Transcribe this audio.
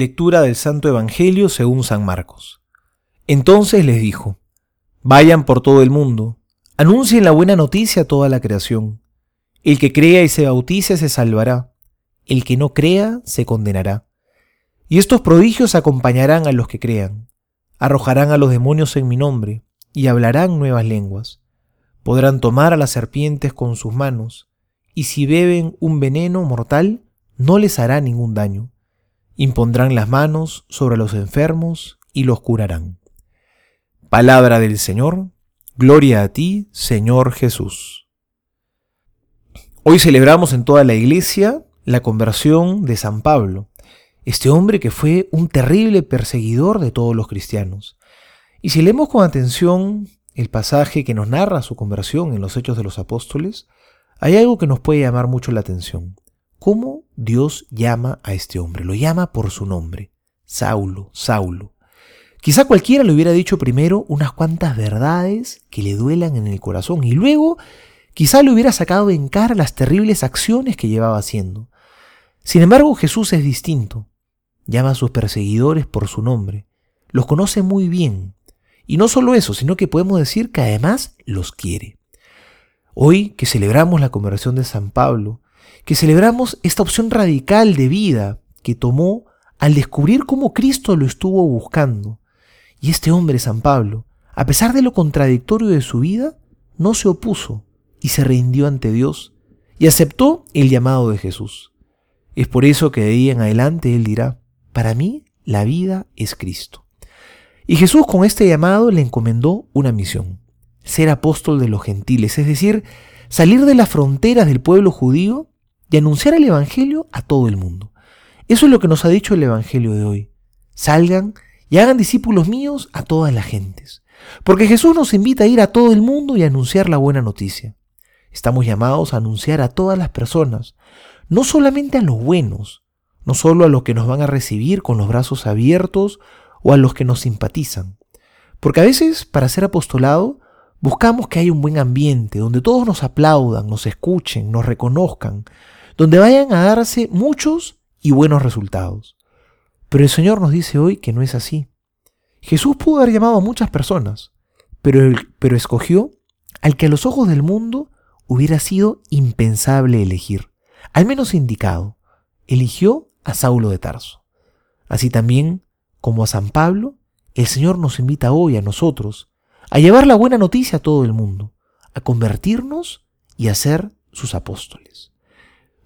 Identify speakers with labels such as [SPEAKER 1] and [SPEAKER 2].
[SPEAKER 1] Lectura del Santo Evangelio según San Marcos. Entonces les dijo, Vayan por todo el mundo, anuncien la buena noticia a toda la creación. El que crea y se bautice se salvará, el que no crea se condenará. Y estos prodigios acompañarán a los que crean. Arrojarán a los demonios en mi nombre, y hablarán nuevas lenguas. Podrán tomar a las serpientes con sus manos, y si beben un veneno mortal, no les hará ningún daño. Impondrán las manos sobre los enfermos y los curarán. Palabra del Señor, gloria a ti, Señor Jesús. Hoy celebramos en toda la iglesia la conversión de San Pablo, este hombre que fue un terrible perseguidor de todos los cristianos. Y si leemos con atención el pasaje que nos narra su conversión en los Hechos de los Apóstoles, hay algo que nos puede llamar mucho la atención. ¿Cómo Dios llama a este hombre? Lo llama por su nombre. Saulo, Saulo. Quizá cualquiera le hubiera dicho primero unas cuantas verdades que le duelan en el corazón y luego quizá le hubiera sacado en cara las terribles acciones que llevaba haciendo. Sin embargo, Jesús es distinto. Llama a sus perseguidores por su nombre. Los conoce muy bien. Y no solo eso, sino que podemos decir que además los quiere. Hoy que celebramos la conversión de San Pablo, que celebramos esta opción radical de vida que tomó al descubrir cómo Cristo lo estuvo buscando. Y este hombre, San Pablo, a pesar de lo contradictorio de su vida, no se opuso y se rindió ante Dios y aceptó el llamado de Jesús. Es por eso que de ahí en adelante él dirá, para mí la vida es Cristo. Y Jesús con este llamado le encomendó una misión, ser apóstol de los gentiles, es decir, salir de las fronteras del pueblo judío y anunciar el Evangelio a todo el mundo. Eso es lo que nos ha dicho el Evangelio de hoy. Salgan y hagan discípulos míos a todas las gentes. Porque Jesús nos invita a ir a todo el mundo y a anunciar la buena noticia. Estamos llamados a anunciar a todas las personas, no solamente a los buenos, no solo a los que nos van a recibir con los brazos abiertos o a los que nos simpatizan. Porque a veces, para ser apostolado, buscamos que haya un buen ambiente, donde todos nos aplaudan, nos escuchen, nos reconozcan, donde vayan a darse muchos y buenos resultados. Pero el Señor nos dice hoy que no es así. Jesús pudo haber llamado a muchas personas, pero, pero escogió al que a los ojos del mundo hubiera sido impensable elegir, al menos indicado. Eligió a Saulo de Tarso. Así también, como a San Pablo, el Señor nos invita hoy a nosotros a llevar la buena noticia a todo el mundo, a convertirnos y a ser sus apóstoles.